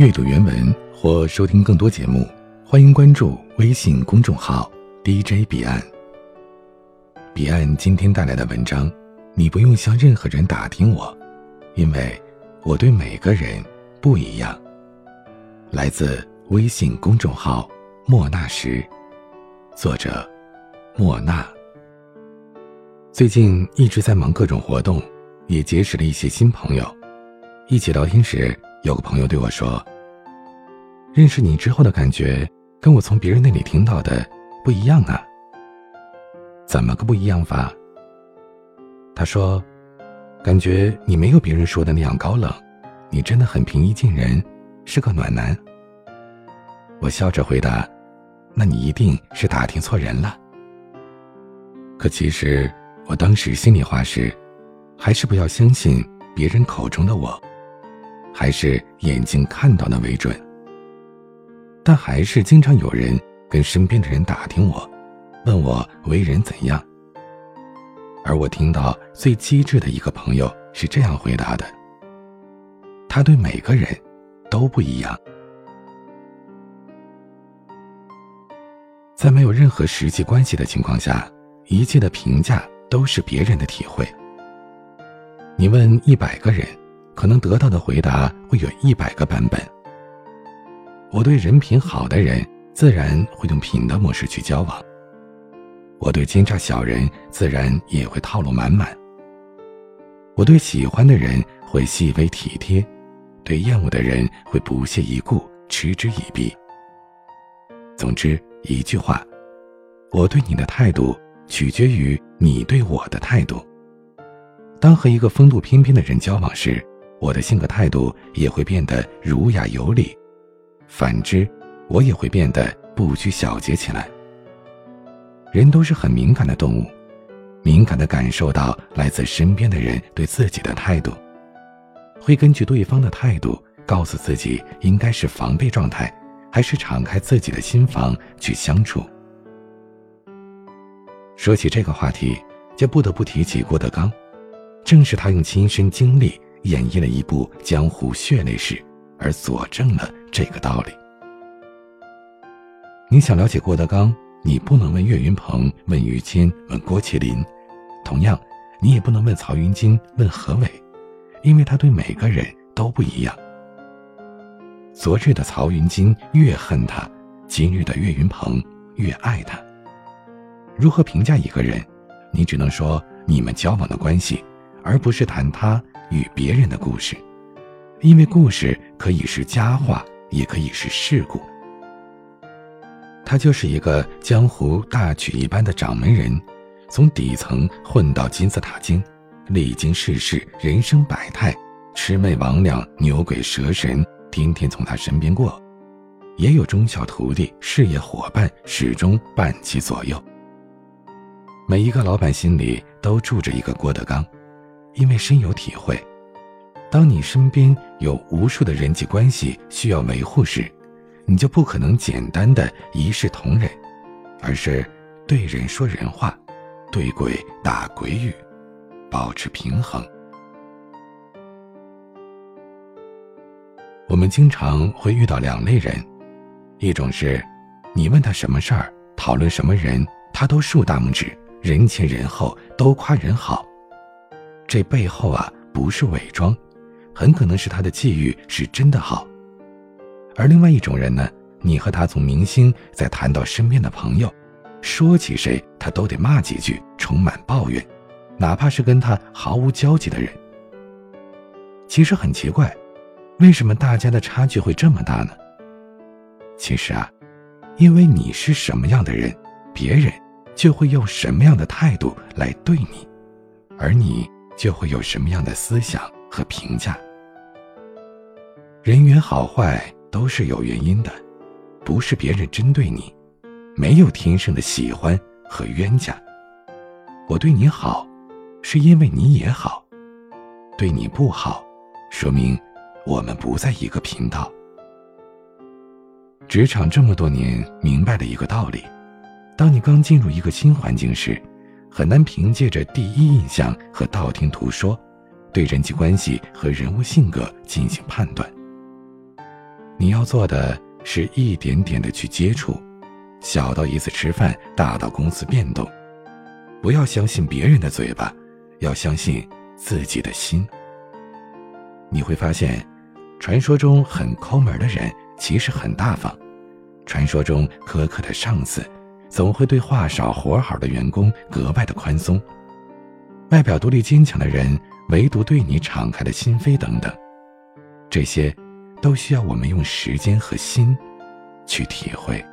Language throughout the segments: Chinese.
阅读原文或收听更多节目，欢迎关注微信公众号 DJ 彼岸。彼岸今天带来的文章，你不用向任何人打听我，因为我对每个人不一样。来自微信公众号莫那时，作者莫那。最近一直在忙各种活动，也结识了一些新朋友。一起聊天时，有个朋友对我说：“认识你之后的感觉，跟我从别人那里听到的不一样啊。怎么个不一样法？”他说：“感觉你没有别人说的那样高冷，你真的很平易近人，是个暖男。”我笑着回答：“那你一定是打听错人了。”可其实我当时心里话是，还是不要相信别人口中的我。还是眼睛看到的为准，但还是经常有人跟身边的人打听我，问我为人怎样。而我听到最机智的一个朋友是这样回答的：他对每个人都不一样，在没有任何实际关系的情况下，一切的评价都是别人的体会。你问一百个人。可能得到的回答会有一百个版本。我对人品好的人，自然会用品的模式去交往；我对奸诈小人，自然也会套路满满；我对喜欢的人会细微体贴，对厌恶的人会不屑一顾、嗤之以鼻。总之一句话，我对你的态度取决于你对我的态度。当和一个风度翩翩的人交往时，我的性格态度也会变得儒雅有礼，反之，我也会变得不拘小节起来。人都是很敏感的动物，敏感的感受到来自身边的人对自己的态度，会根据对方的态度告诉自己应该是防备状态，还是敞开自己的心房去相处。说起这个话题，就不得不提起郭德纲，正是他用亲身经历。演绎了一部江湖血泪史，而佐证了这个道理。你想了解郭德纲，你不能问岳云鹏、问于谦、问郭麒麟，同样，你也不能问曹云金、问何伟，因为他对每个人都不一样。昨日的曹云金越恨他，今日的岳云鹏越爱他。如何评价一个人？你只能说你们交往的关系，而不是谈他。与别人的故事，因为故事可以是佳话，也可以是事故。他就是一个江湖大曲一般的掌门人，从底层混到金字塔尖，历经世事人生百态，魑魅魍魉、牛鬼蛇神，天天从他身边过；也有中小徒弟、事业伙伴，始终伴其左右。每一个老板心里都住着一个郭德纲。因为深有体会，当你身边有无数的人际关系需要维护时，你就不可能简单的一视同仁，而是对人说人话，对鬼打鬼语，保持平衡。我们经常会遇到两类人，一种是，你问他什么事儿，讨论什么人，他都竖大拇指，人前人后都夸人好。这背后啊，不是伪装，很可能是他的际遇是真的好。而另外一种人呢，你和他从明星再谈到身边的朋友，说起谁他都得骂几句，充满抱怨，哪怕是跟他毫无交集的人。其实很奇怪，为什么大家的差距会这么大呢？其实啊，因为你是什么样的人，别人就会用什么样的态度来对你，而你。就会有什么样的思想和评价。人缘好坏都是有原因的，不是别人针对你，没有天生的喜欢和冤家。我对你好，是因为你也好；对你不好，说明我们不在一个频道。职场这么多年，明白了一个道理：当你刚进入一个新环境时。很难凭借着第一印象和道听途说，对人际关系和人物性格进行判断。你要做的是一点点的去接触，小到一次吃饭，大到公司变动。不要相信别人的嘴巴，要相信自己的心。你会发现，传说中很抠门的人其实很大方，传说中苛刻的上司总会对话少活好的员工格外的宽松。外表独立坚强的人，唯独对你敞开了心扉，等等，这些，都需要我们用时间和心，去体会。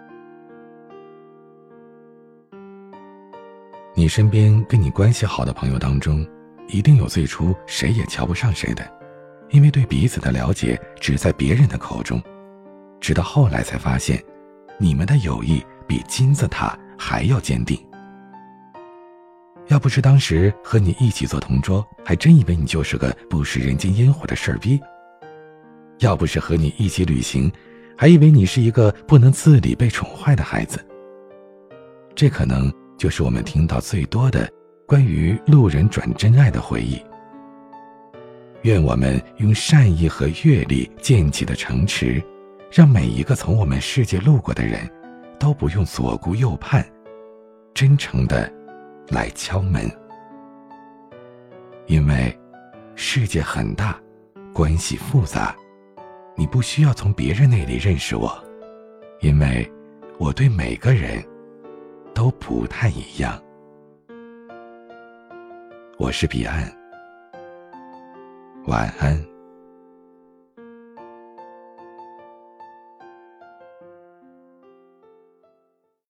你身边跟你关系好的朋友当中，一定有最初谁也瞧不上谁的，因为对彼此的了解只在别人的口中，直到后来才发现，你们的友谊比金字塔还要坚定。要不是当时和你一起做同桌，还真以为你就是个不食人间烟火的事儿逼；要不是和你一起旅行，还以为你是一个不能自理、被宠坏的孩子。这可能。就是我们听到最多的关于路人转真爱的回忆。愿我们用善意和阅历建起的城池，让每一个从我们世界路过的人，都不用左顾右盼，真诚的来敲门。因为世界很大，关系复杂，你不需要从别人那里认识我，因为我对每个人。都不太一样。我是彼岸，晚安。